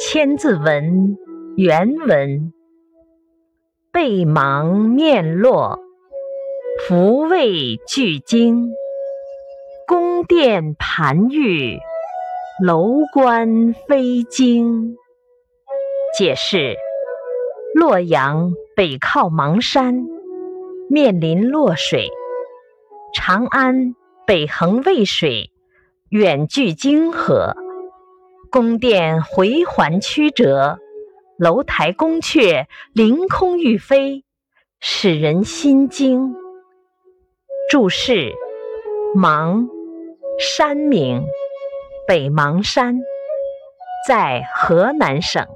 《千字文》原文：背芒面落，伏位聚精。宫殿盘玉，楼观飞惊。解释：洛阳北靠邙山，面临洛水；长安北横渭水，远距泾河。宫殿回环曲折，楼台宫阙凌空欲飞，使人心惊。注释：邙，山名，北邙山，在河南省。